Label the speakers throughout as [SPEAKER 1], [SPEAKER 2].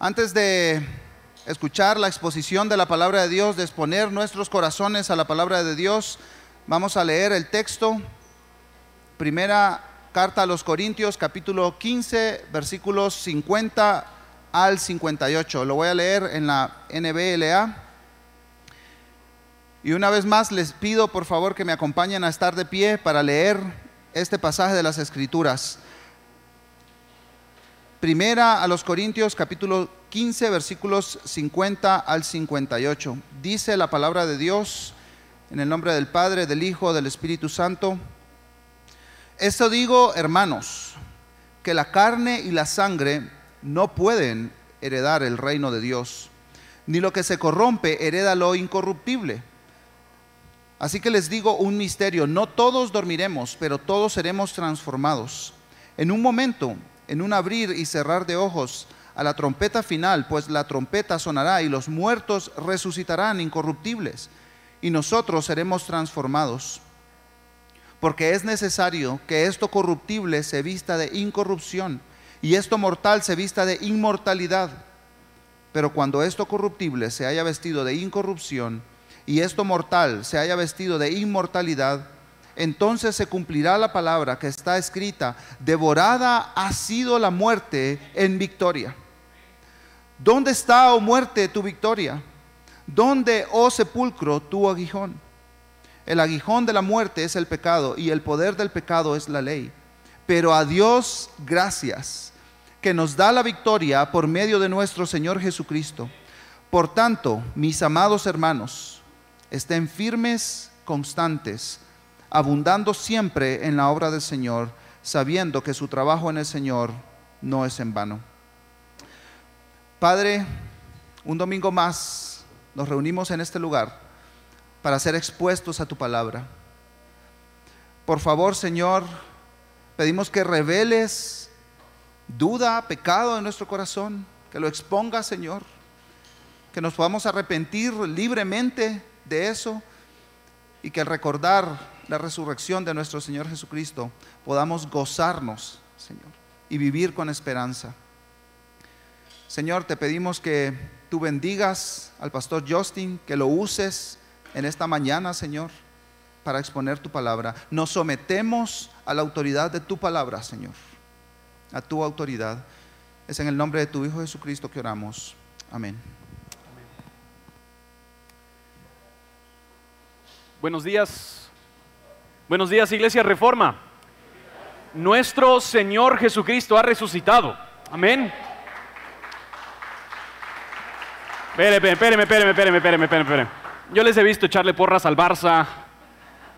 [SPEAKER 1] Antes de escuchar la exposición de la palabra de Dios, de exponer nuestros corazones a la palabra de Dios, vamos a leer el texto. Primera carta a los Corintios, capítulo 15, versículos 50 al 58. Lo voy a leer en la NBLA. Y una vez más les pido por favor que me acompañen a estar de pie para leer este pasaje de las Escrituras. Primera a los Corintios capítulo 15 versículos 50 al 58. Dice la palabra de Dios en el nombre del Padre, del Hijo, del Espíritu Santo. Esto digo, hermanos, que la carne y la sangre no pueden heredar el reino de Dios, ni lo que se corrompe hereda lo incorruptible. Así que les digo un misterio, no todos dormiremos, pero todos seremos transformados. En un momento, en un abrir y cerrar de ojos a la trompeta final, pues la trompeta sonará y los muertos resucitarán incorruptibles y nosotros seremos transformados. Porque es necesario que esto corruptible se vista de incorrupción y esto mortal se vista de inmortalidad. Pero cuando esto corruptible se haya vestido de incorrupción y esto mortal se haya vestido de inmortalidad, entonces se cumplirá la palabra que está escrita, devorada ha sido la muerte en victoria. ¿Dónde está, oh muerte, tu victoria? ¿Dónde, oh sepulcro, tu aguijón? El aguijón de la muerte es el pecado y el poder del pecado es la ley. Pero a Dios gracias, que nos da la victoria por medio de nuestro Señor Jesucristo. Por tanto, mis amados hermanos, estén firmes, constantes, abundando siempre en la obra del Señor, sabiendo que su trabajo en el Señor no es en vano. Padre, un domingo más nos reunimos en este lugar para ser expuestos a tu palabra. Por favor, Señor, pedimos que reveles duda, pecado en nuestro corazón, que lo exponga, Señor, que nos podamos arrepentir libremente de eso y que al recordar la resurrección de nuestro Señor Jesucristo podamos gozarnos, Señor, y vivir con esperanza. Señor, te pedimos que tú bendigas al pastor Justin, que lo uses en esta mañana, Señor, para exponer tu palabra. Nos sometemos a la autoridad de tu palabra, Señor, a tu autoridad. Es en el nombre de tu Hijo Jesucristo que oramos. Amén.
[SPEAKER 2] Buenos días. Buenos días, Iglesia Reforma. Nuestro Señor Jesucristo ha resucitado. Amén. Espéreme, espéreme, espéreme, espéreme, espéreme, espéreme. Yo les he visto echarle porras al Barça,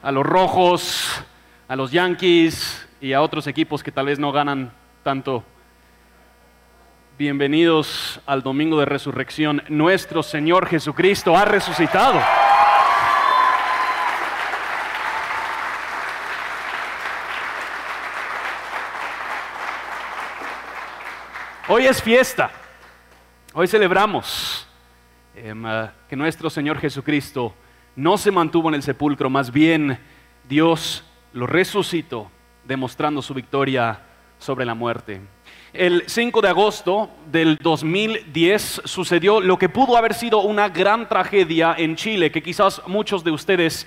[SPEAKER 2] a los Rojos, a los Yankees y a otros equipos que tal vez no ganan tanto. Bienvenidos al Domingo de Resurrección. Nuestro Señor Jesucristo ha resucitado. Hoy es fiesta. Hoy celebramos em, ah, que nuestro Señor Jesucristo no se mantuvo en el sepulcro, más bien Dios lo resucitó, demostrando su victoria sobre la muerte. El 5 de agosto del 2010 sucedió lo que pudo haber sido una gran tragedia en Chile, que quizás muchos de ustedes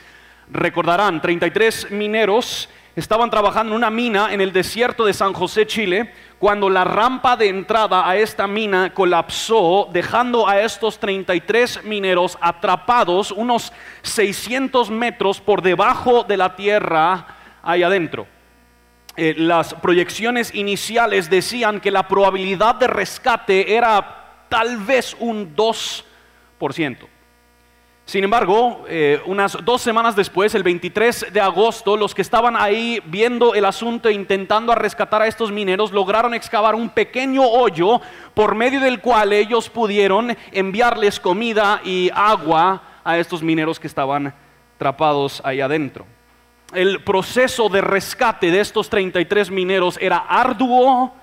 [SPEAKER 2] recordarán. 33 mineros estaban trabajando en una mina en el desierto de San José, Chile, cuando la rampa de entrada a esta mina colapsó, dejando a estos 33 mineros atrapados unos 600 metros por debajo de la tierra ahí adentro. Eh, las proyecciones iniciales decían que la probabilidad de rescate era tal vez un 2%. Sin embargo, eh, unas dos semanas después, el 23 de agosto, los que estaban ahí viendo el asunto e intentando rescatar a estos mineros lograron excavar un pequeño hoyo por medio del cual ellos pudieron enviarles comida y agua a estos mineros que estaban atrapados ahí adentro. El proceso de rescate de estos 33 mineros era arduo,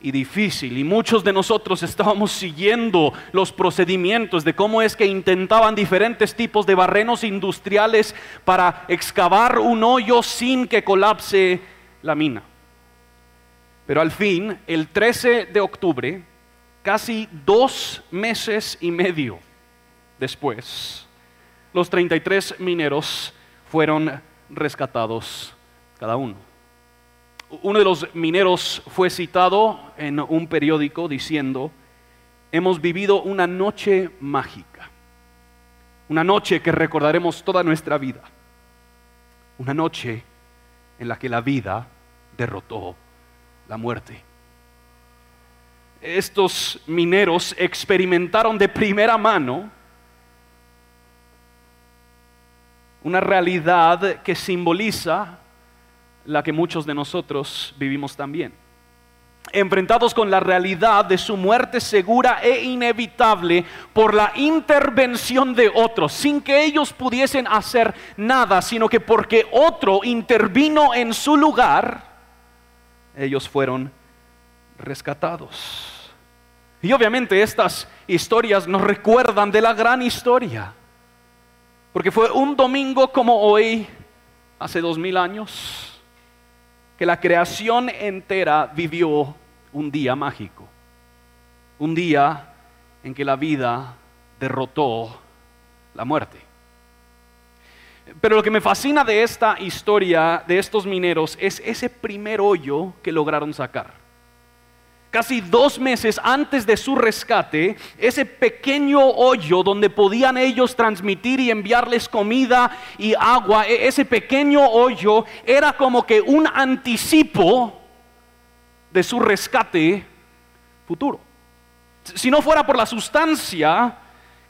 [SPEAKER 2] y difícil. Y muchos de nosotros estábamos siguiendo los procedimientos de cómo es que intentaban diferentes tipos de barrenos industriales para excavar un hoyo sin que colapse la mina. Pero al fin, el 13 de octubre, casi dos meses y medio después, los 33 mineros fueron rescatados cada uno. Uno de los mineros fue citado en un periódico diciendo, hemos vivido una noche mágica, una noche que recordaremos toda nuestra vida, una noche en la que la vida derrotó la muerte. Estos mineros experimentaron de primera mano una realidad que simboliza la que muchos de nosotros vivimos también. Enfrentados con la realidad de su muerte segura e inevitable por la intervención de otros, sin que ellos pudiesen hacer nada, sino que porque otro intervino en su lugar, ellos fueron rescatados. Y obviamente estas historias nos recuerdan de la gran historia porque fue un domingo como hoy, hace dos mil años, que la creación entera vivió un día mágico. Un día en que la vida derrotó la muerte. Pero lo que me fascina de esta historia de estos mineros es ese primer hoyo que lograron sacar casi dos meses antes de su rescate, ese pequeño hoyo donde podían ellos transmitir y enviarles comida y agua, e-, ese pequeño hoyo era como que un anticipo de su rescate futuro. Si no fuera por la sustancia,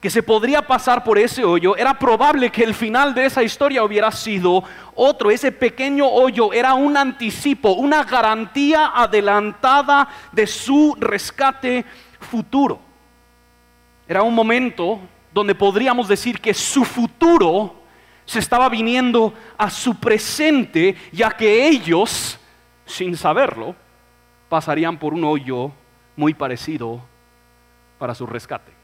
[SPEAKER 2] que se podría pasar por ese hoyo, era probable que el final de esa historia hubiera sido otro. Ese pequeño hoyo era un anticipo, una garantía adelantada de su rescate futuro. Era un momento donde podríamos decir que su futuro se estaba viniendo a su presente, ya que ellos, sin saberlo, pasarían por un hoyo muy parecido para su rescate.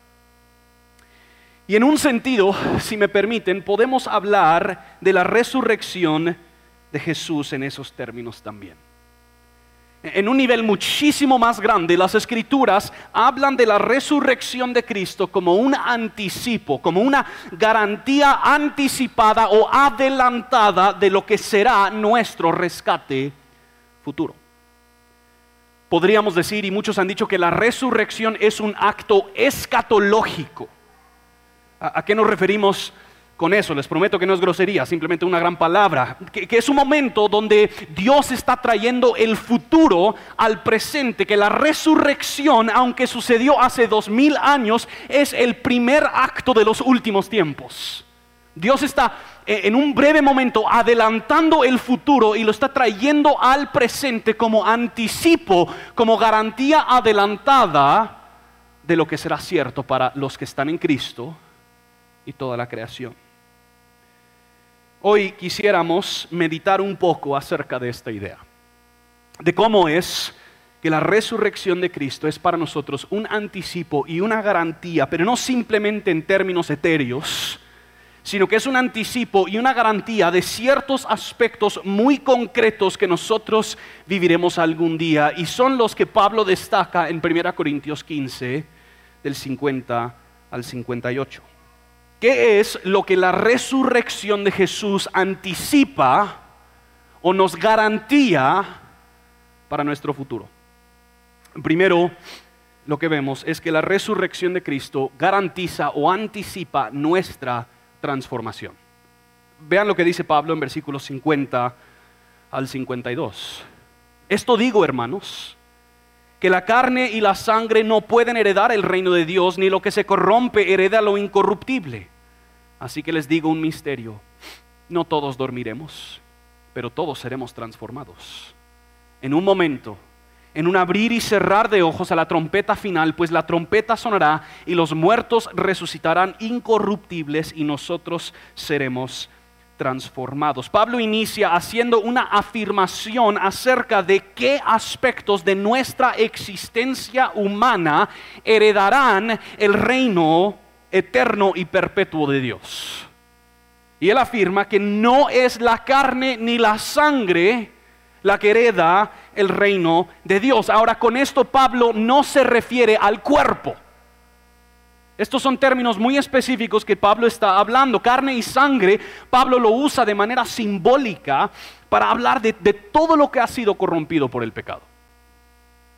[SPEAKER 2] Y en un sentido, si me permiten, podemos hablar de la resurrección de Jesús en esos términos también. En un nivel muchísimo más grande, las escrituras hablan de la resurrección de Cristo como un anticipo, como una garantía anticipada o adelantada de lo que será nuestro rescate futuro. Podríamos decir, y muchos han dicho, que la resurrección es un acto escatológico ¿A, qué nos referimos con eso? Les prometo que no es grosería, simplemente una gran palabra. Que, es un momento donde Dios está trayendo el futuro al presente, que la resurrección, aunque sucedió hace dos mil años, es el primer acto de los últimos tiempos. Dios está eh, en un breve momento adelantando el futuro y lo está trayendo al presente como anticipo, como garantía adelantada de lo que será cierto para los que están en Cristo y toda la creación. Hoy quisiéramos meditar un poco acerca de esta idea, de cómo es que la resurrección de Cristo es para nosotros un anticipo y una garantía, pero no simplemente en términos etéreos, sino que es un anticipo y una garantía de ciertos aspectos muy concretos que nosotros viviremos algún día y son los que Pablo destaca en 1 Corintios 15 del 50 al 58. ¿Qué es lo que la resurrección de Jesús anticipa o nos garantía para nuestro futuro? Primero, lo que vemos es que la resurrección de Cristo garantiza o anticipa nuestra transformación. Vean lo que dice Pablo en versículos 50 al 52. Esto digo, hermanos, que la carne y la sangre no pueden heredar el reino de Dios, ni lo que se corrompe hereda lo incorruptible. Así que les digo un misterio. No todos dormiremos, pero todos seremos transformados. En un momento, en un abrir y cerrar de ojos a la trompeta final, pues la trompeta sonará y los muertos resucitarán incorruptibles y nosotros seremos transformados. Pablo inicia haciendo una afirmación acerca de qué aspectos de nuestra existencia humana heredarán el reino eterno y perpetuo de Dios. Y él afirma que no es la carne ni la sangre la que hereda el reino de Dios. Ahora con esto Pablo no se refiere al cuerpo. Estos son términos muy específicos que Pablo está hablando. Carne y sangre, Pablo lo usa de manera simbólica para hablar de, todo lo que ha sido corrompido por el pecado.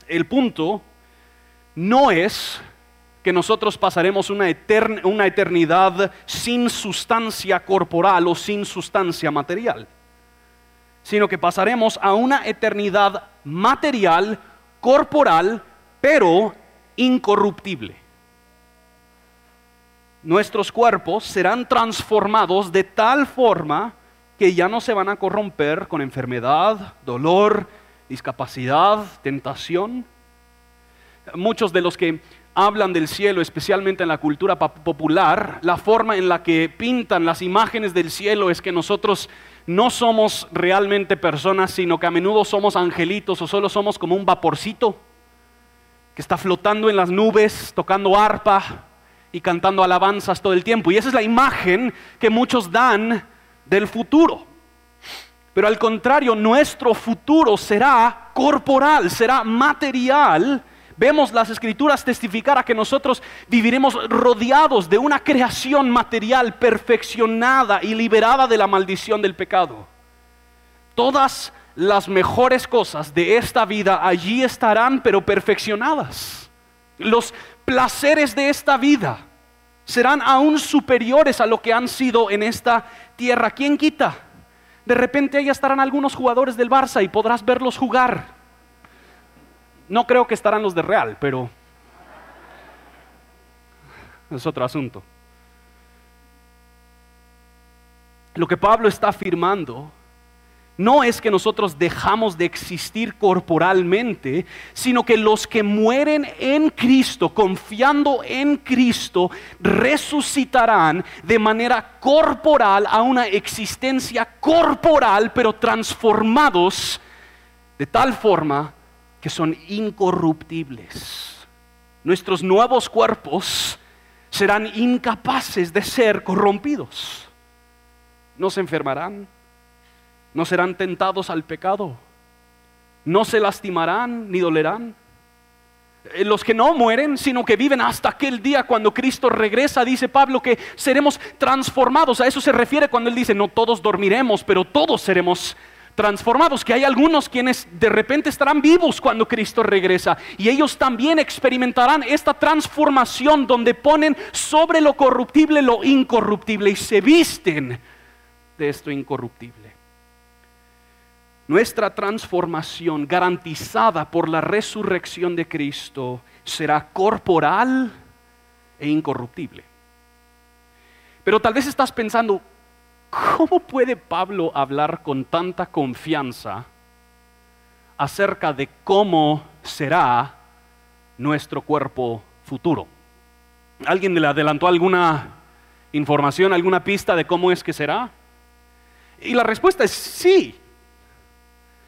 [SPEAKER 2] El punto no es que nosotros pasaremos una, una eternidad sin sustancia corporal o sin sustancia material, sino que pasaremos a una eternidad material, corporal, pero incorruptible nuestros cuerpos serán transformados de tal forma que ya no se van a corromper con enfermedad, dolor, discapacidad, tentación. Muchos de los que hablan del cielo, especialmente en la cultura popular, la forma en la que pintan las imágenes del cielo es que nosotros no somos realmente personas, sino que a menudo somos angelitos o solo somos como un vaporcito que está flotando en las nubes, tocando arpa, y cantando alabanzas todo el tiempo. Y esa es la imagen que muchos dan del futuro. Pero al contrario, nuestro futuro será corporal, será material. Vemos las escrituras testificar a que nosotros viviremos rodeados de una creación material perfeccionada y liberada de la maldición del pecado. Todas las mejores cosas de esta vida allí estarán, pero perfeccionadas. Los placeres de esta vida serán aún superiores a lo que han sido en esta tierra. ¿Quién quita? De repente ahí estarán algunos jugadores del Barça y podrás verlos jugar. No creo que estarán los de Real, pero es otro asunto. Lo que Pablo está afirmando no es que nosotros dejamos de existir corporalmente, sino que los que mueren en Cristo, confiando en Cristo, resucitarán de manera corporal a una existencia corporal, pero transformados de tal forma que son incorruptibles. Nuestros nuevos cuerpos serán incapaces de ser corrompidos. No se enfermarán no serán tentados al pecado, no se lastimarán ni dolerán. Eh, los que no mueren, sino que viven hasta aquel día cuando Cristo regresa, dice Pablo que seremos transformados. A eso se refiere cuando él dice, no todos dormiremos, pero todos seremos transformados, que hay algunos quienes de repente estarán vivos cuando Cristo regresa y ellos también experimentarán esta transformación donde ponen sobre lo corruptible lo incorruptible y se visten de esto incorruptible nuestra transformación garantizada por la resurrección de Cristo será corporal e incorruptible. Pero tal vez estás pensando, ¿cómo puede Pablo hablar con tanta confianza acerca de cómo será nuestro cuerpo futuro? ¿Alguien le adelantó alguna información, alguna pista de cómo es que será? Y la respuesta es sí.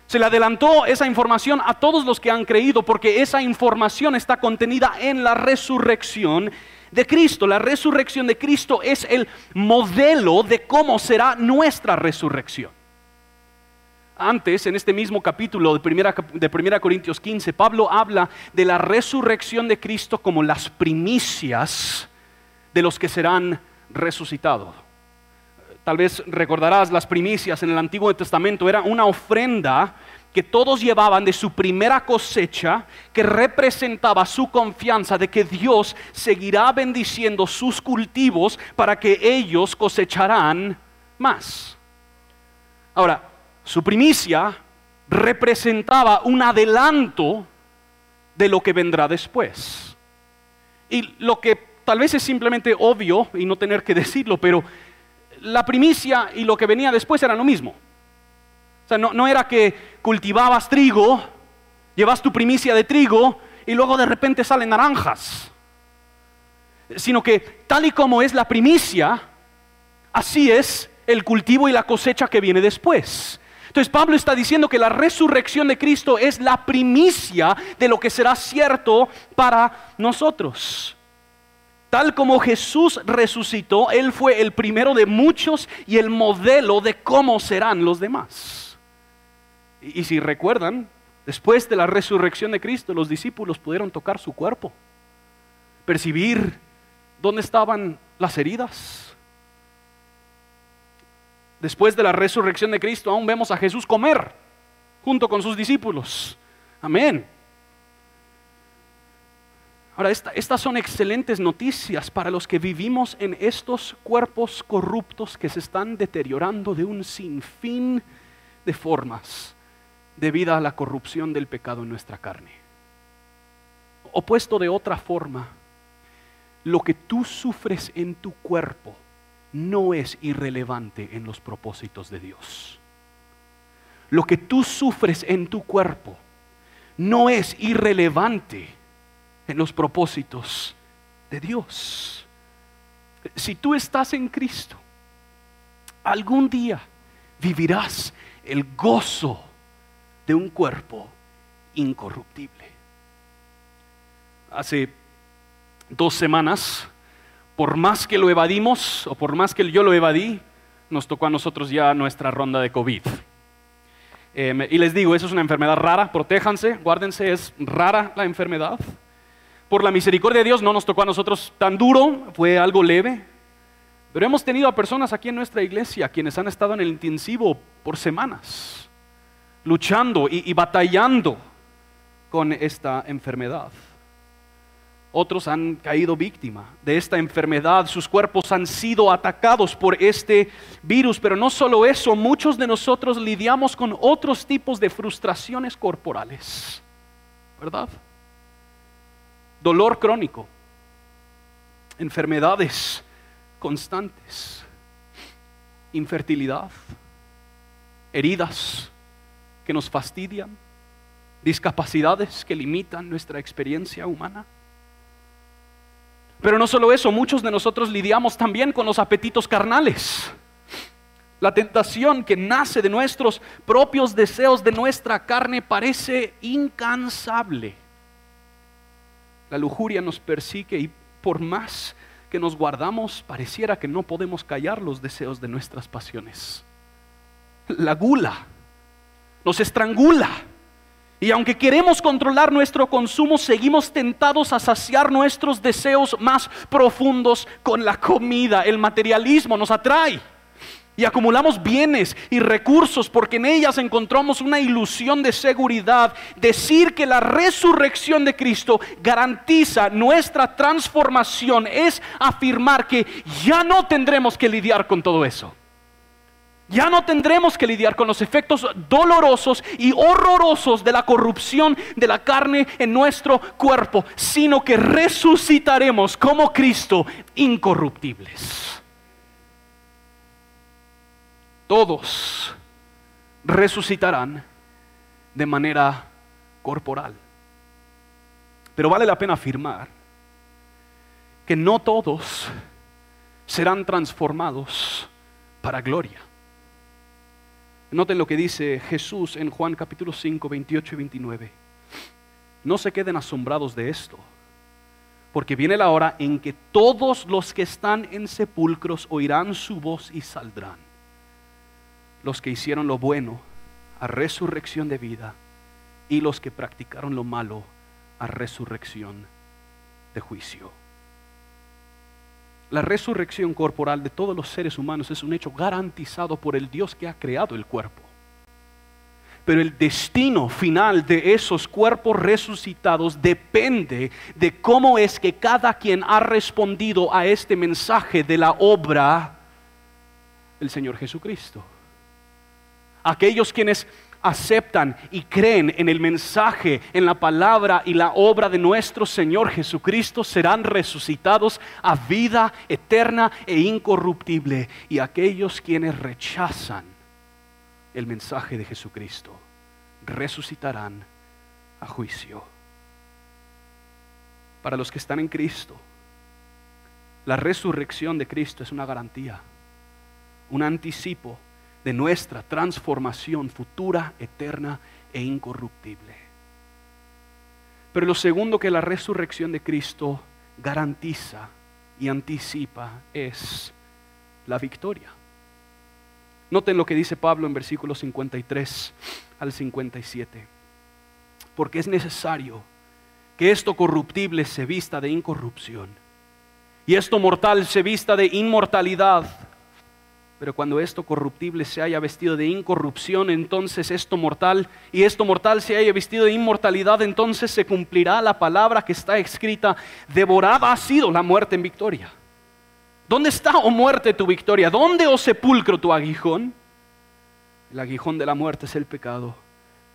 [SPEAKER 2] Se le adelantó esa información a todos los que han creído porque esa información está contenida en la resurrección de Cristo. La resurrección de Cristo es el modelo de cómo será nuestra resurrección. Antes, en este mismo capítulo de primera, de primera Corintios 15, Pablo habla de la resurrección de Cristo como las primicias de los que serán resucitados. Tal vez recordarás las primicias en el Antiguo Testamento, era una ofrenda que todos llevaban de su primera cosecha, que representaba su confianza de que Dios seguirá bendiciendo sus cultivos para que ellos cosecharán más. Ahora, su primicia representaba un adelanto de lo que vendrá después. Y lo que tal vez es simplemente obvio y no tener que decirlo, pero la primicia y lo que venía después era lo mismo. O sea, no, era que cultivabas trigo, llevas tu primicia de trigo y luego de repente salen naranjas. Sino que tal y como es la primicia, así es el cultivo y la cosecha que viene después. Entonces Pablo está diciendo que la resurrección de Cristo es la primicia de lo que será cierto para nosotros. Tal como Jesús resucitó, Él fue el primero de muchos y el modelo de cómo serán los demás. Y, si recuerdan, después de la resurrección de Cristo, los discípulos pudieron tocar su cuerpo, percibir dónde estaban las heridas. Después de la resurrección de Cristo, aún vemos a Jesús comer junto con sus discípulos. Amén. Ahora, estas son excelentes noticias para los que vivimos en estos cuerpos corruptos que se están deteriorando de un sinfín de formas debido a la corrupción del pecado en nuestra carne. Opuesto de otra forma, lo que tú sufres en tu cuerpo no es irrelevante en los propósitos de Dios. Lo que tú sufres en tu cuerpo no es irrelevante en los propósitos de Dios. Si tú estás en Cristo, algún día vivirás el gozo de un cuerpo incorruptible. Hace dos semanas, por más que lo evadimos o por más que yo lo evadí, nos tocó a nosotros ya nuestra ronda de COVID. Em, y les digo, eso es una enfermedad rara, protéjanse, guárdense, es rara la enfermedad. Por la misericordia de Dios no nos tocó a nosotros tan duro, fue algo leve. Pero hemos tenido a personas aquí en nuestra iglesia quienes han estado en el intensivo por semanas, luchando y, batallando con esta enfermedad. Otros han caído víctima de esta enfermedad, sus cuerpos han sido atacados por este virus, pero no solo eso, muchos de nosotros lidiamos con otros tipos de frustraciones corporales, ¿verdad? dolor crónico, enfermedades constantes, infertilidad, heridas que nos fastidian, discapacidades que limitan nuestra experiencia humana. Pero no solo eso, muchos de nosotros lidiamos también con los apetitos carnales. La tentación que nace de nuestros propios deseos de nuestra carne parece incansable la lujuria nos persigue y por más que nos guardamos, pareciera que no podemos callar los deseos de nuestras pasiones. La gula nos estrangula. Y aunque queremos controlar nuestro consumo, seguimos tentados a saciar nuestros deseos más profundos con la comida. El materialismo nos atrae y acumulamos bienes y recursos porque en ellas encontramos una ilusión de seguridad. Decir que la resurrección de Cristo garantiza nuestra transformación es afirmar que ya no tendremos que lidiar con todo eso. Ya no tendremos que lidiar con los efectos dolorosos y horrorosos de la corrupción de la carne en nuestro cuerpo, sino que resucitaremos como Cristo incorruptibles todos resucitarán de manera corporal. Pero vale la pena afirmar que no todos serán transformados para gloria. Noten lo que dice Jesús en Juan capítulo 5, 28 y 29. No se queden asombrados de esto, porque viene la hora en que todos los que están en sepulcros oirán su voz y saldrán los que hicieron lo bueno a resurrección de vida y los que practicaron lo malo a resurrección de juicio. La resurrección corporal de todos los seres humanos es un hecho garantizado por el Dios que ha creado el cuerpo. Pero el destino final de esos cuerpos resucitados depende de cómo es que cada quien ha respondido a este mensaje de la obra del Señor Jesucristo aquellos quienes aceptan y creen en el mensaje, en la palabra y la obra de nuestro Señor Jesucristo serán resucitados a vida eterna e incorruptible. Y aquellos quienes rechazan el mensaje de Jesucristo resucitarán a juicio. Para los que están en Cristo, la resurrección de Cristo es una garantía, un anticipo de nuestra transformación futura, eterna e incorruptible. Pero lo segundo que la resurrección de Cristo garantiza y anticipa es la victoria. Noten lo que dice Pablo en versículos 53 al 57. Porque es necesario que esto corruptible se vista de incorrupción y esto mortal se vista de inmortalidad. Pero cuando esto corruptible se haya vestido de incorrupción, entonces esto mortal, y esto mortal se haya vestido de inmortalidad, entonces se cumplirá la palabra que está escrita, devorada ha sido la muerte en victoria. ¿Dónde está, oh muerte, tu victoria? ¿Dónde, oh sepulcro, tu aguijón? El aguijón de la muerte es el pecado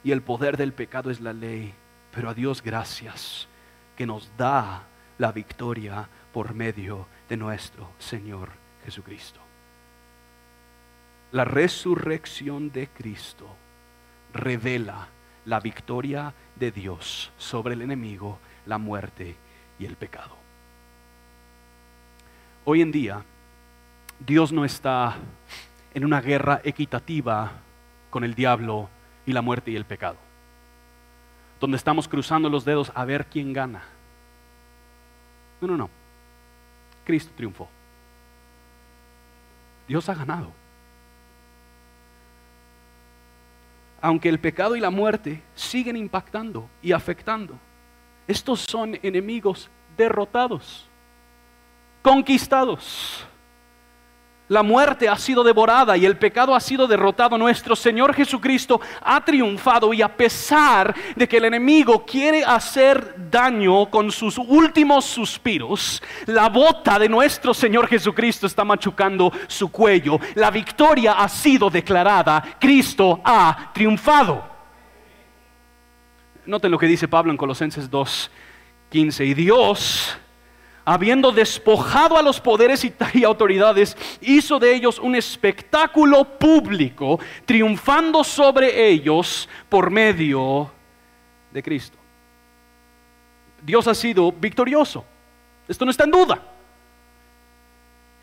[SPEAKER 2] y el poder del pecado es la ley. Pero a Dios gracias que nos da la victoria por medio de nuestro Señor Jesucristo. La resurrección de Cristo revela la victoria de Dios sobre el enemigo, la muerte y el pecado. Hoy en día, Dios no está en una guerra equitativa con el diablo y la muerte y el pecado, donde estamos cruzando los dedos a ver quién gana. No, no, no. Cristo triunfó. Dios ha ganado. Aunque el pecado y la muerte siguen impactando y afectando, estos son enemigos derrotados conquistados. La muerte ha sido devorada y el pecado ha sido derrotado. Nuestro Señor Jesucristo ha triunfado y a pesar de que el enemigo quiere hacer daño con sus últimos suspiros, la bota de nuestro Señor Jesucristo está machucando su cuello. La victoria ha sido declarada. Cristo ha triunfado. Noten lo que dice Pablo en Colosenses 2:15. Y Dios habiendo despojado a los poderes y, autoridades, hizo de ellos un espectáculo público, triunfando sobre ellos por medio de Cristo. Dios ha sido victorioso. Esto no está en duda.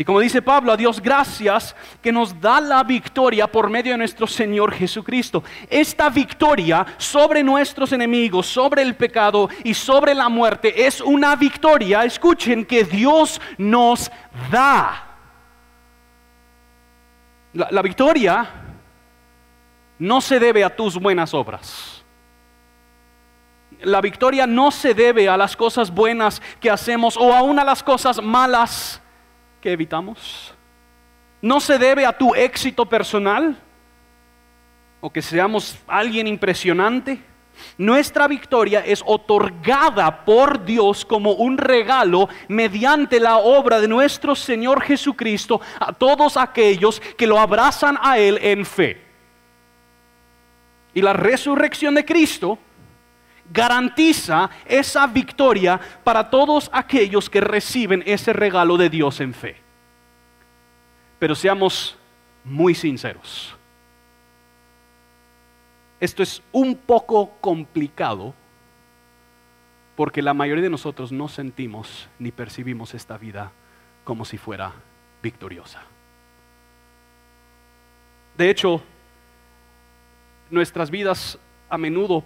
[SPEAKER 2] Y como dice Pablo, a Dios gracias que nos da la victoria por medio de nuestro Señor Jesucristo. Esta victoria sobre nuestros enemigos, sobre el pecado y sobre la muerte es una victoria, escuchen, que Dios nos da. La, victoria no se debe a tus buenas obras. La victoria no se debe a las cosas buenas que hacemos o aún a las cosas malas que evitamos? ¿No se debe a tu éxito personal? ¿O que seamos alguien impresionante? Nuestra victoria es otorgada por Dios como un regalo mediante la obra de nuestro Señor Jesucristo a todos aquellos que lo abrazan a Él en fe. Y la resurrección de Cristo garantiza esa victoria para todos aquellos que reciben ese regalo de Dios en fe. Pero seamos muy sinceros. Esto es un poco complicado porque la mayoría de nosotros no sentimos ni percibimos esta vida como si fuera victoriosa. De hecho, nuestras vidas a menudo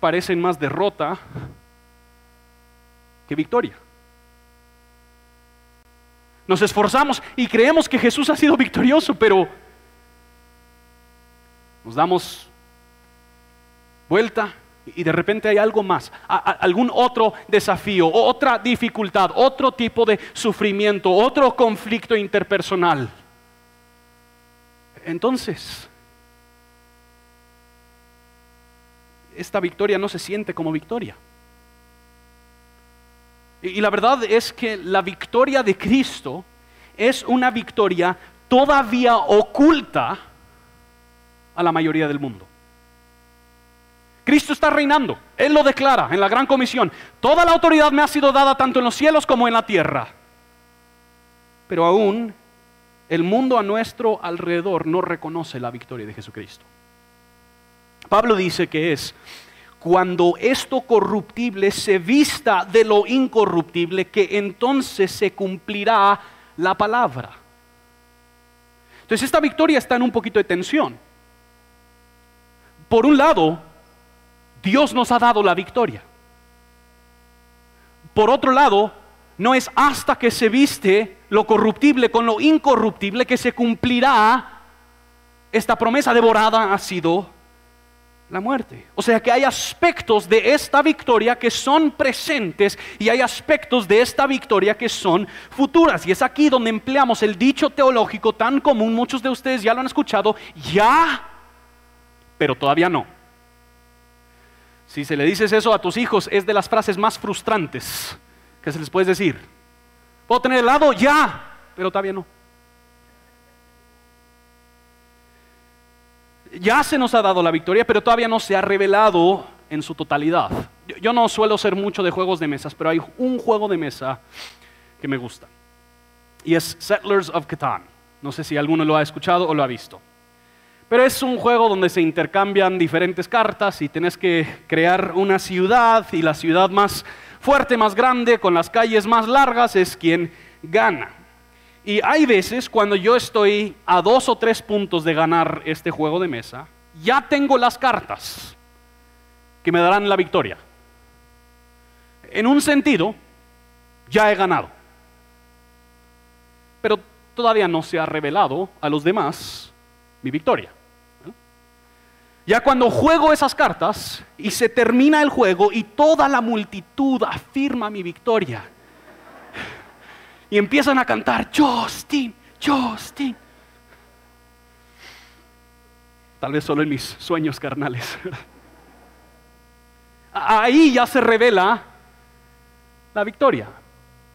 [SPEAKER 2] parecen más derrota que victoria. Nos esforzamos y creemos que Jesús ha sido victorioso, pero nos damos vuelta y de repente hay algo más, algún otro desafío, otra dificultad, otro tipo de sufrimiento, otro conflicto interpersonal. Entonces, esta victoria no se siente como victoria. Y, la verdad es que la victoria de Cristo es una victoria todavía oculta a la mayoría del mundo. Cristo está reinando, Él lo declara en la gran comisión. Toda la autoridad me ha sido dada tanto en los cielos como en la tierra. Pero aún el mundo a nuestro alrededor no reconoce la victoria de Jesucristo. Pablo dice que es cuando esto corruptible se vista de lo incorruptible, que entonces se cumplirá la palabra. Entonces esta victoria está en un poquito de tensión. Por un lado, Dios nos ha dado la victoria. Por otro lado, no es hasta que se viste lo corruptible con lo incorruptible que se cumplirá esta promesa devorada ha sido la muerte. O sea que hay aspectos de esta victoria que son presentes y hay aspectos de esta victoria que son futuras. Y es aquí donde empleamos el dicho teológico tan común, muchos de ustedes ya lo han escuchado, ya, pero todavía no. Si se le dices eso a tus hijos, es de las frases más frustrantes que se les puede decir. Puedo tener helado ya, pero todavía no. Ya se nos ha dado la victoria, pero todavía no se ha revelado en su totalidad. Yo, no suelo ser mucho de juegos de mesas, pero hay un juego de mesa que me gusta. Y es Settlers of Catan. No sé si alguno lo ha escuchado o lo ha visto. Pero es un juego donde se intercambian diferentes cartas y tienes que crear una ciudad y la ciudad más fuerte, más grande, con las calles más largas es quien gana. Y hay veces cuando yo estoy a dos o tres puntos de ganar este juego de mesa, ya tengo las cartas que me darán la victoria. En un sentido, ya he ganado. Pero todavía no se ha revelado a los demás mi victoria. Ya cuando juego esas cartas y se termina el juego y toda la multitud afirma mi victoria, y empiezan a cantar, Justin, Justin. Tal vez solo en mis sueños carnales. Ahí ya se revela la victoria.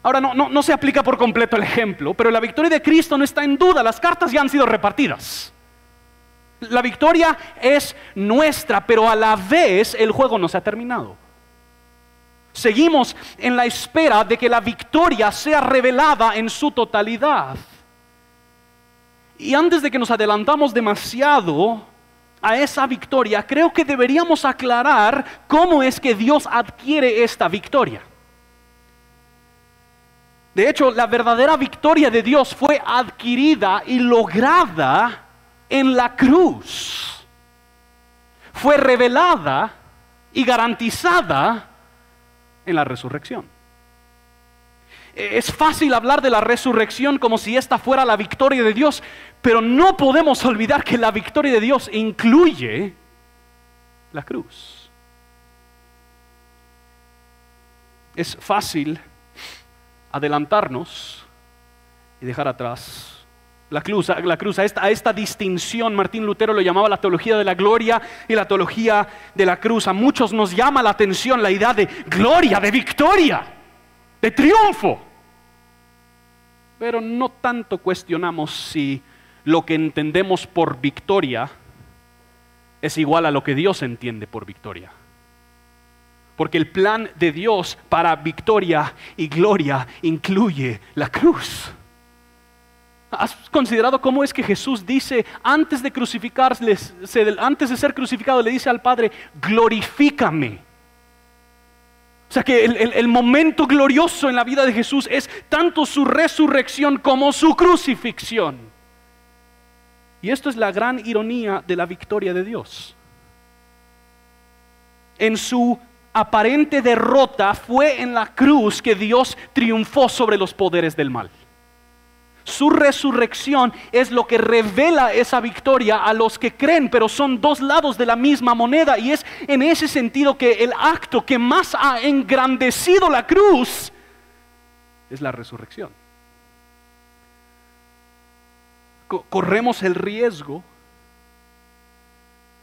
[SPEAKER 2] Ahora no, no, no se aplica por completo el ejemplo, pero la victoria de Cristo no está en duda, las cartas ya han sido repartidas. La victoria es nuestra, pero a la vez el juego no se ha terminado. Seguimos en la espera de que la victoria sea revelada en su totalidad. Y antes de que nos adelantamos demasiado a esa victoria, creo que deberíamos aclarar cómo es que Dios adquiere esta victoria. De hecho, la verdadera victoria de Dios fue adquirida y lograda en la cruz. Fue revelada y garantizada en la resurrección. Es fácil hablar de la resurrección como si esta fuera la victoria de Dios, pero no podemos olvidar que la victoria de Dios incluye la cruz. Es fácil adelantarnos y dejar atrás la cruz, la cruz a, esta, a esta distinción, Martín Lutero lo llamaba la teología de la gloria y la teología de la cruz. A muchos nos llama la atención la idea de gloria, de victoria, de triunfo. Pero no tanto cuestionamos si lo que entendemos por victoria es igual a lo que Dios entiende por victoria. Porque el plan de Dios para victoria y gloria incluye la cruz. ¿Has considerado cómo es que Jesús dice, antes de crucificarse, antes de ser crucificado, le dice al Padre, glorifícame? O sea que el, momento glorioso en la vida de Jesús es tanto su resurrección como su crucifixión. Y esto es la gran ironía de la victoria de Dios. En su aparente derrota fue en la cruz que Dios triunfó sobre los poderes del mal. Su resurrección es lo que revela esa victoria a los que creen, pero son dos lados de la misma moneda y es en ese sentido que el acto que más ha engrandecido la cruz es la resurrección. Corremos el riesgo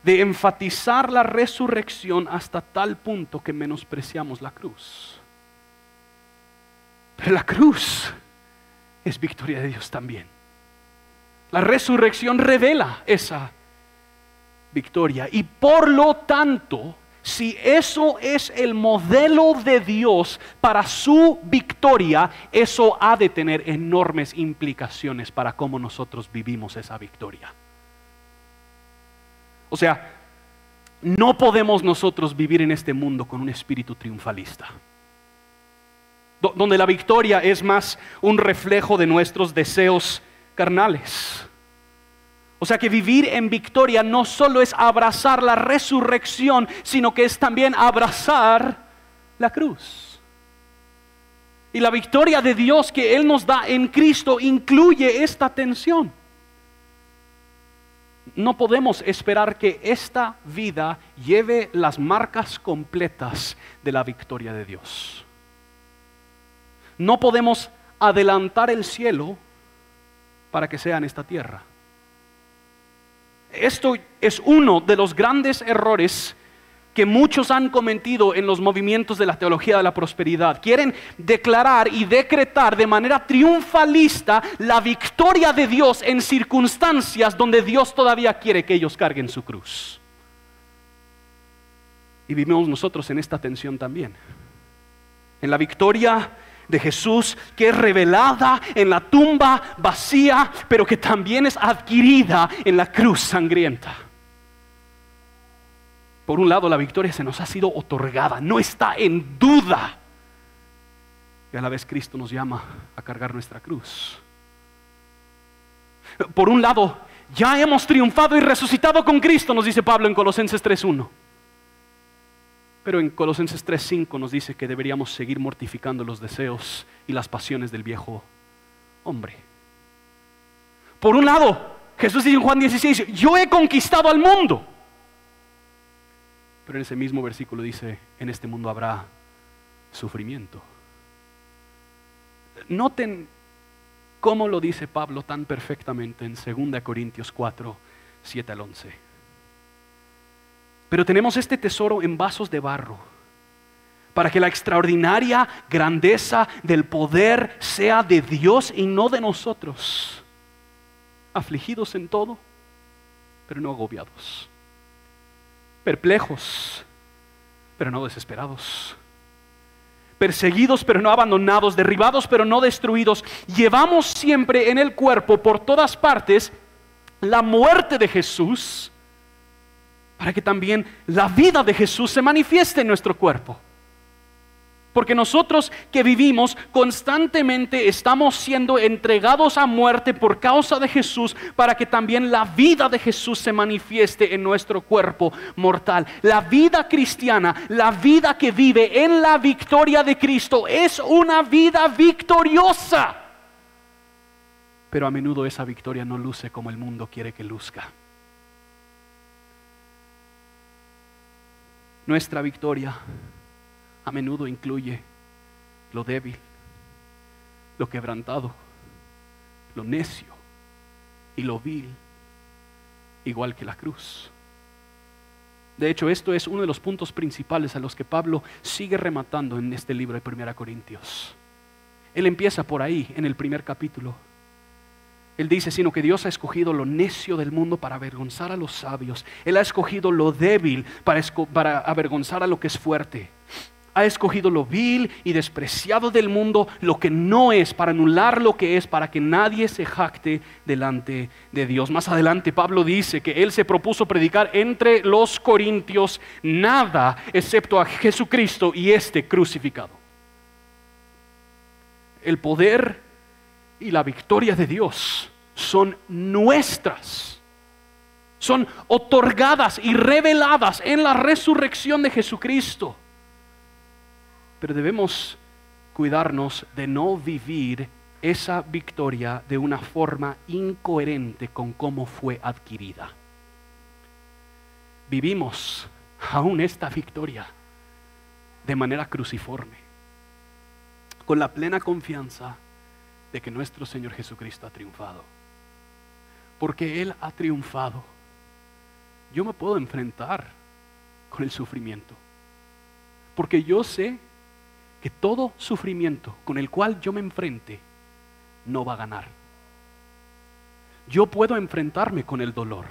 [SPEAKER 2] de enfatizar la resurrección hasta tal punto que menospreciamos la cruz. Pero la cruz es victoria de Dios también. La resurrección revela esa victoria y por lo tanto, si eso es el modelo de Dios para su victoria, eso ha de tener enormes implicaciones para cómo nosotros vivimos esa victoria. O sea, no podemos nosotros vivir en este mundo con un espíritu triunfalista donde la victoria es más un reflejo de nuestros deseos carnales. O sea que vivir en victoria no solo es abrazar la resurrección, sino que es también abrazar la cruz. Y la victoria de Dios que Él nos da en Cristo incluye esta tensión. no podemos esperar que esta vida lleve las marcas completas de la victoria de Dios. No podemos adelantar el cielo para que sea en esta tierra. Esto es uno de los grandes errores que muchos han cometido en los movimientos de la teología de la prosperidad. Quieren declarar y decretar de manera triunfalista la victoria de Dios en circunstancias donde Dios todavía quiere que ellos carguen su cruz. Y vivimos nosotros en esta tensión también. En la victoria de Jesús que es revelada en la tumba vacía, pero que también es adquirida en la cruz sangrienta. Por un lado, la victoria se nos ha sido otorgada, no está en duda. Y a la vez Cristo nos llama a cargar nuestra cruz. Por un lado, ya hemos triunfado y resucitado con Cristo, nos dice Pablo en Colosenses 3.1. Pero en Colosenses 3.5 nos dice que deberíamos seguir mortificando los deseos y las pasiones del viejo hombre. Por un lado, Jesús dice en Juan 16, yo he conquistado al mundo. Pero en ese mismo versículo dice, en este mundo habrá sufrimiento. Noten cómo lo dice Pablo tan perfectamente en 2 Corintios 4, 7 al 11. Pero tenemos este tesoro en vasos de barro, para que la extraordinaria grandeza del poder sea de Dios y no de nosotros, afligidos en todo, pero no agobiados perplejos, pero no desesperados, perseguidos, pero no abandonados, derribados, pero no destruidos. Llevamos siempre en el cuerpo, por todas partes, la muerte de Jesús, para que también la vida de Jesús se manifieste en nuestro cuerpo. Porque nosotros que vivimos constantemente estamos siendo entregados a muerte por causa de Jesús para que también la vida de Jesús se manifieste en nuestro cuerpo mortal. La vida cristiana, la vida que vive en la victoria de Cristo es una vida victoriosa. Pero a menudo esa victoria no luce como el mundo quiere que luzca. Nuestra victoria a menudo incluye lo débil, lo quebrantado, lo necio y lo vil, igual que la cruz. De hecho, esto es uno de los puntos principales a los que Pablo sigue rematando en este libro de Primera Corintios. Él empieza por ahí, en el primer capítulo. Él dice, sino que Dios ha escogido lo necio del mundo para avergonzar a los sabios. Él ha escogido lo débil para, avergonzar a lo que es fuerte ha escogido lo vil y despreciado del mundo, lo que no es, para anular lo que es, para que nadie se jacte delante de Dios. Más adelante Pablo dice que él se propuso predicar entre los corintios nada excepto a Jesucristo y este crucificado. El poder y la victoria de Dios son nuestras. Son otorgadas y reveladas en la resurrección de Jesucristo. Pero debemos cuidarnos de no vivir esa victoria de una forma incoherente con cómo fue adquirida. Vivimos aún esta victoria de manera cruciforme, con la plena confianza de que nuestro Señor Jesucristo ha triunfado. Porque Él ha triunfado. Yo me puedo enfrentar con el sufrimiento. Porque yo sé que todo sufrimiento con el cual yo me enfrente no va a ganar. Yo puedo enfrentarme con el dolor,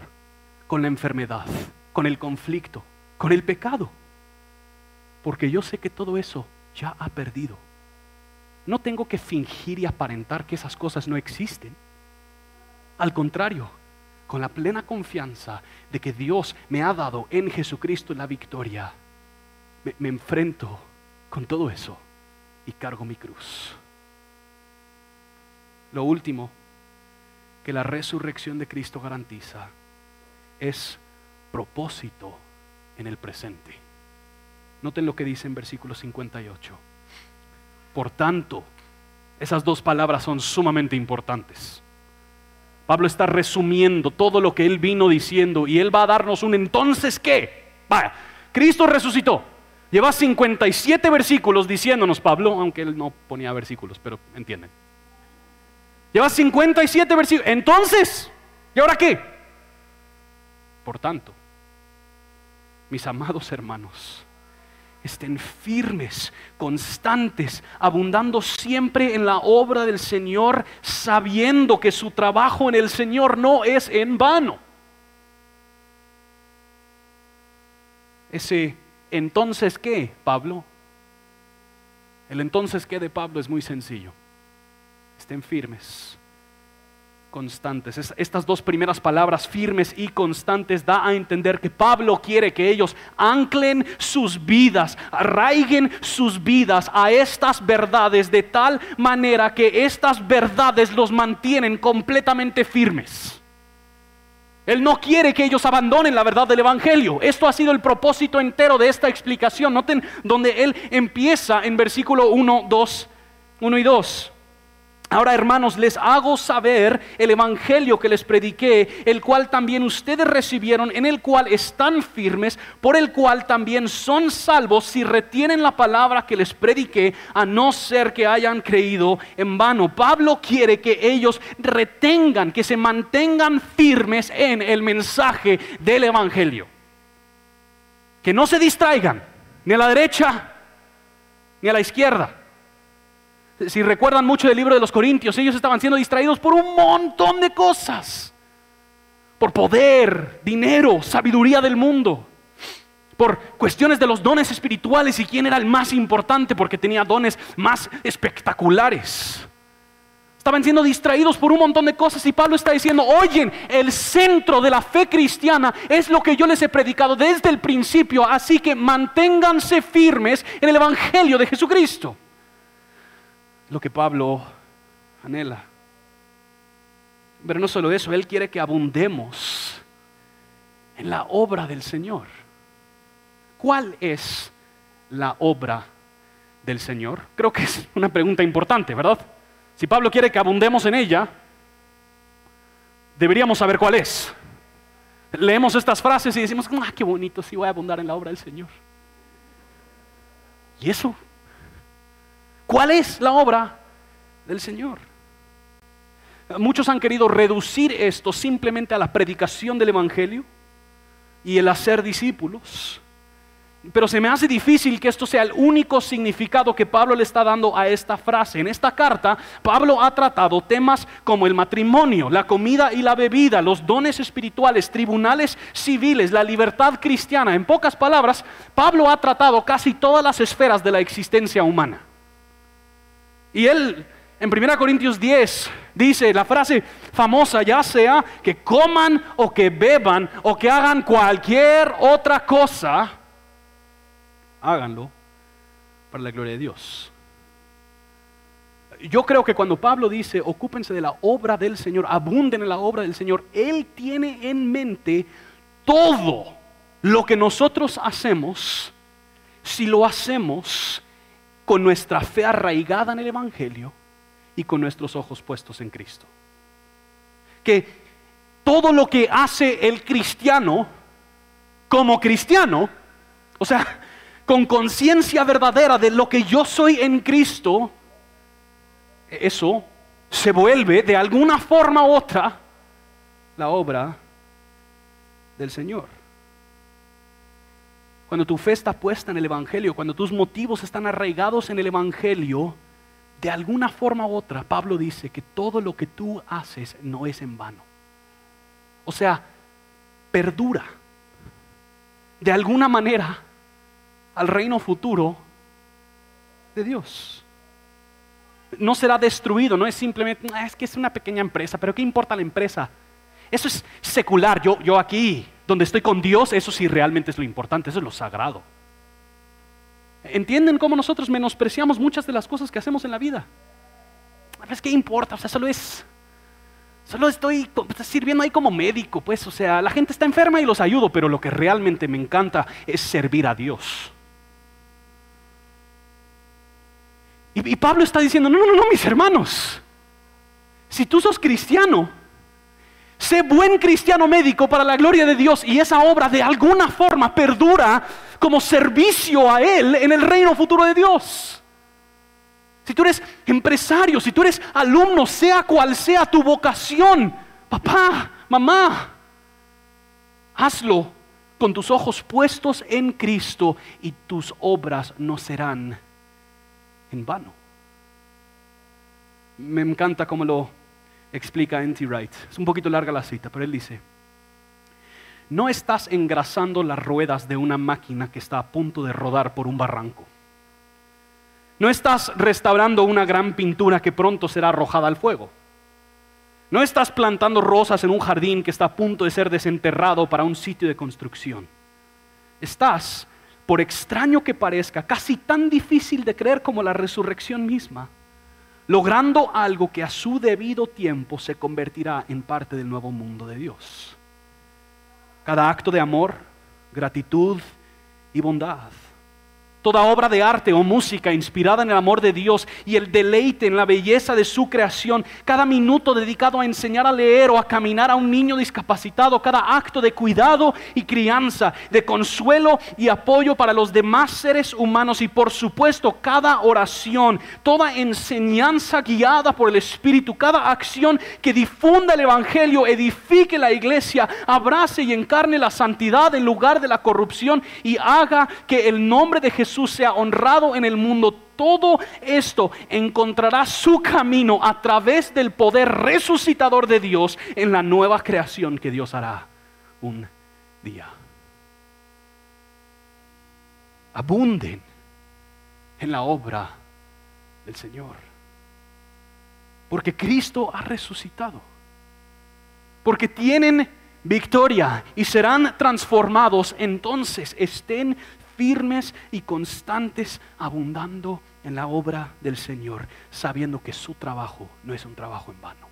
[SPEAKER 2] con la enfermedad, con el conflicto, con el pecado, porque yo sé que todo eso ya ha perdido. No tengo que fingir y aparentar que esas cosas no existen. Al contrario, con la plena confianza de que Dios me ha dado en Jesucristo la victoria, me, enfrento con todo eso y cargo mi cruz. Lo último que la resurrección de Cristo garantiza es propósito en el presente. Noten lo que dice en versículo 58. Por tanto, esas dos palabras son sumamente importantes. Pablo está resumiendo todo lo que él vino diciendo y él va a darnos un entonces qué. Vaya, Cristo resucitó. Lleva 57 versículos diciéndonos Pablo, aunque él no ponía versículos, pero entienden. Lleva 57 versículos. Entonces, ¿y ahora qué? Por tanto, mis amados hermanos, estén firmes, constantes, abundando siempre en la obra del Señor, sabiendo que su trabajo en el Señor no es en vano. Ese entonces qué, Pablo? El entonces qué de Pablo es muy sencillo. Estén firmes, constantes. estas dos primeras palabras, firmes y constantes, da a entender que Pablo quiere que ellos anclen sus vidas, arraiguen sus vidas a estas verdades de tal manera que estas verdades los mantienen completamente firmes. Él no quiere que ellos abandonen la verdad del Evangelio. Esto ha sido el propósito entero de esta explicación. Noten donde Él empieza en versículo 1, 2, 1 y 2. Ahora, hermanos, les hago saber el evangelio que les prediqué, el cual también ustedes recibieron, en el cual están firmes, por el cual también son salvos si retienen la palabra que les prediqué, a no ser que hayan creído en vano. Pablo quiere que ellos retengan, que se mantengan firmes en el mensaje del evangelio. Que no se distraigan, ni a la derecha, ni a la izquierda si recuerdan mucho del libro de los Corintios, ellos estaban siendo distraídos por un montón de cosas. Por poder, dinero, sabiduría del mundo. Por cuestiones de los dones espirituales y quién era el más importante porque tenía dones más espectaculares. Estaban siendo distraídos por un montón de cosas y Pablo está diciendo, oyen, el centro de la fe cristiana es lo que yo les he predicado desde el principio, así que manténganse firmes en el Evangelio de Jesucristo lo que Pablo anhela. Pero no solo eso, Él quiere que abundemos en la obra del Señor. ¿Cuál es la obra del Señor? Creo que es una pregunta importante, ¿verdad? Si Pablo quiere que abundemos en ella, deberíamos saber cuál es. Leemos estas frases y decimos, ah, qué bonito, sí voy a abundar en la obra del Señor. ¿Y eso? ¿Cuál es la obra del Señor? Muchos han querido reducir esto simplemente a la predicación del Evangelio y el hacer discípulos. Pero se me hace difícil que esto sea el único significado que Pablo le está dando a esta frase. En esta carta, Pablo ha tratado temas como el matrimonio, la comida y la bebida, los dones espirituales, tribunales civiles, la libertad cristiana. En pocas palabras, Pablo ha tratado casi todas las esferas de la existencia humana. Y él en 1 Corintios 10 dice la frase famosa, ya sea que coman o que beban o que hagan cualquier otra cosa, háganlo para la gloria de Dios. Yo creo que cuando Pablo dice, ocúpense de la obra del Señor, abunden en la obra del Señor, Él tiene en mente todo lo que nosotros hacemos, si lo hacemos con nuestra fe arraigada en el Evangelio y con nuestros ojos puestos en Cristo. Que todo lo que hace el cristiano como cristiano, o sea, con conciencia verdadera de lo que yo soy en Cristo, eso se vuelve de alguna forma u otra la obra del Señor. Cuando tu fe está puesta en el Evangelio, cuando tus motivos están arraigados en el Evangelio, de alguna forma u otra, Pablo dice que todo lo que tú haces no es en vano. O sea, perdura de alguna manera al reino futuro de Dios. No será destruido, no es simplemente, ah, es que es una pequeña empresa, pero ¿qué importa la empresa? Eso es secular. Yo, yo aquí donde estoy con Dios, eso sí realmente es lo importante, eso es lo sagrado. ¿Entienden cómo nosotros menospreciamos muchas de las cosas que hacemos en la vida? ¿Sabes qué importa? O sea, solo es, solo estoy sirviendo ahí como médico, pues, o sea, la gente está enferma y los ayudo, pero lo que realmente me encanta es servir a Dios. Y, y Pablo está diciendo, no, no, no, mis hermanos, si tú sos cristiano, Sé buen cristiano médico para la gloria de Dios y esa obra de alguna forma perdura como servicio a Él en el reino futuro de Dios. Si tú eres empresario, si tú eres alumno, sea cual sea tu vocación, papá, mamá, hazlo con tus ojos puestos en Cristo y tus obras no serán en vano. Me encanta cómo lo explica N.T. Wright. Es un poquito larga la cita, pero él dice, no estás engrasando las ruedas de una máquina que está a punto de rodar por un barranco. No estás restaurando una gran pintura que pronto será arrojada al fuego. No estás plantando rosas en un jardín que está a punto de ser desenterrado para un sitio de construcción. Estás, por extraño que parezca, casi tan difícil de creer como la resurrección misma, logrando algo que a su debido tiempo se convertirá en parte del nuevo mundo de Dios. Cada acto de amor, gratitud y bondad Toda obra de arte o música inspirada en el amor de Dios y el deleite en la belleza de su creación, cada minuto dedicado a enseñar a leer o a caminar a un niño discapacitado, cada acto de cuidado y crianza, de consuelo y apoyo para los demás seres humanos y por supuesto cada oración, toda enseñanza guiada por el Espíritu, cada acción que difunda el Evangelio, edifique la iglesia, abrace y encarne la santidad en lugar de la corrupción y haga que el nombre de Jesús Jesús sea honrado en el mundo, todo esto encontrará su camino a través del poder resucitador de Dios en la nueva creación que Dios hará un día. Abunden en la obra del Señor. Porque Cristo ha resucitado. Porque tienen victoria y serán transformados, entonces estén firmes y constantes, abundando en la obra del Señor, sabiendo que su trabajo no es un trabajo en vano.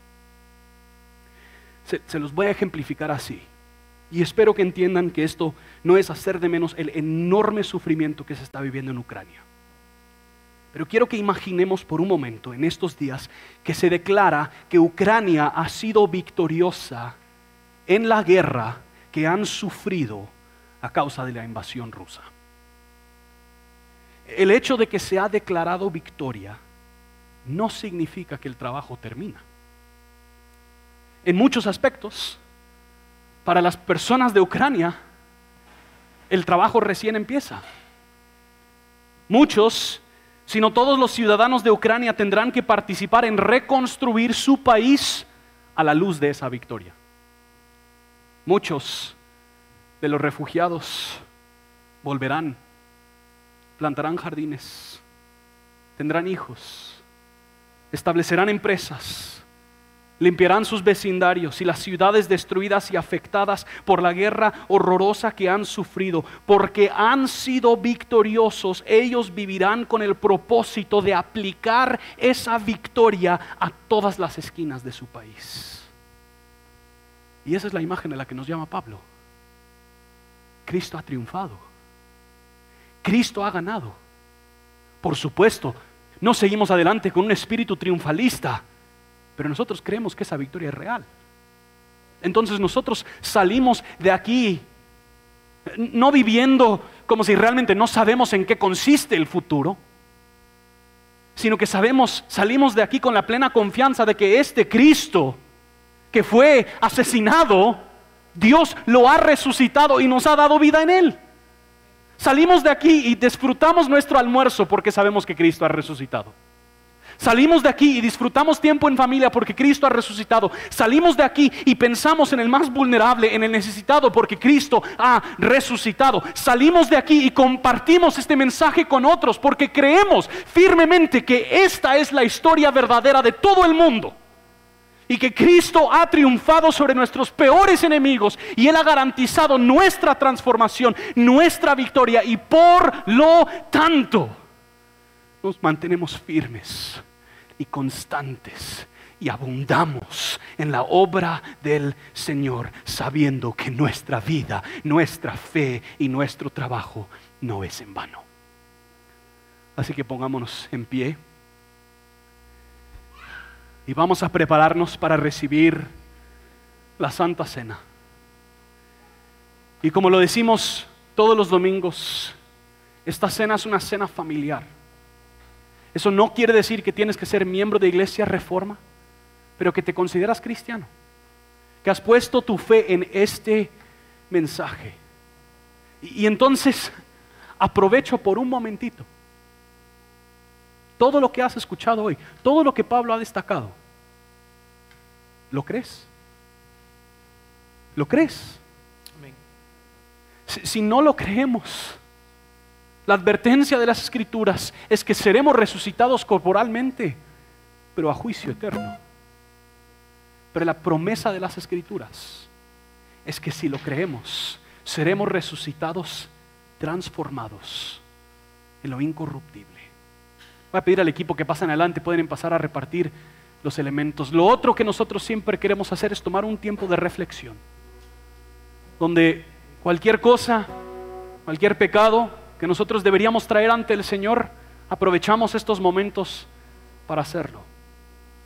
[SPEAKER 2] Se, los voy a ejemplificar así. Y espero que entiendan que esto no es hacer de menos el enorme sufrimiento que se está viviendo en Ucrania. Pero quiero que imaginemos por un momento en estos días que se declara que Ucrania ha sido victoriosa en la guerra que han sufrido a causa de la invasión rusa el hecho de que se ha declarado victoria no significa que el trabajo termina. En muchos aspectos, para las personas de Ucrania, el trabajo recién empieza. Muchos, si no todos los ciudadanos de Ucrania tendrán que participar en reconstruir su país a la luz de esa victoria. Muchos de los refugiados volverán plantarán jardines, tendrán hijos, establecerán empresas, limpiarán sus vecindarios y las ciudades destruidas y afectadas por la guerra horrorosa que han sufrido, porque han sido victoriosos, ellos vivirán con el propósito de aplicar esa victoria a todas las esquinas de su país. Y esa es la imagen de la que nos llama Pablo. Cristo ha triunfado. Cristo ha ganado. Por supuesto, no seguimos adelante con un espíritu triunfalista, pero nosotros creemos que esa victoria es real. Entonces nosotros salimos de aquí no viviendo como si realmente no sabemos en qué consiste el futuro, sino que sabemos, salimos de aquí con la plena confianza de que este Cristo que fue asesinado, Dios lo ha resucitado y nos ha dado vida en él. Salimos de aquí y disfrutamos nuestro almuerzo porque sabemos que Cristo ha resucitado. Salimos de aquí y disfrutamos tiempo en familia porque Cristo ha resucitado. Salimos de aquí y pensamos en el más vulnerable, en el necesitado porque Cristo ha resucitado. Salimos de aquí y compartimos este mensaje con otros porque creemos firmemente que esta es la historia verdadera de todo el mundo y que Cristo ha triunfado sobre nuestros peores enemigos y Él ha garantizado nuestra transformación, nuestra victoria y por lo tanto nos mantenemos firmes y constantes y abundamos en la obra del Señor, sabiendo que nuestra vida, nuestra fe y nuestro trabajo no es en vano. Así que pongámonos en pie y vamos a prepararnos para recibir la Santa Cena. Y como lo decimos todos los domingos, esta cena es una cena familiar. Eso no quiere decir que tienes que ser miembro de Iglesia Reforma, pero que te consideras cristiano, que has puesto tu fe en este mensaje. Y, entonces aprovecho por un momentito todo lo que has escuchado hoy, todo lo que Pablo ha destacado. ¿Lo crees? ¿Lo crees? Si, no lo creemos, la advertencia de las escrituras es que seremos resucitados corporalmente, pero a juicio eterno. Pero la promesa de las escrituras es que si lo creemos, seremos resucitados, transformados en lo incorruptible. Voy a pedir al equipo que pasen adelante, pueden pasar a repartir los elementos. Lo otro que nosotros siempre queremos hacer es tomar un tiempo de reflexión, donde cualquier cosa, cualquier pecado que nosotros deberíamos traer ante el Señor, aprovechamos estos momentos para hacerlo.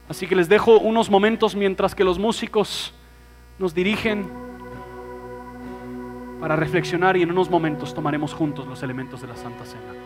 [SPEAKER 2] Así que les dejo unos momentos mientras que los músicos nos dirigen para reflexionar y en unos momentos tomaremos juntos los elementos de la Santa Cena.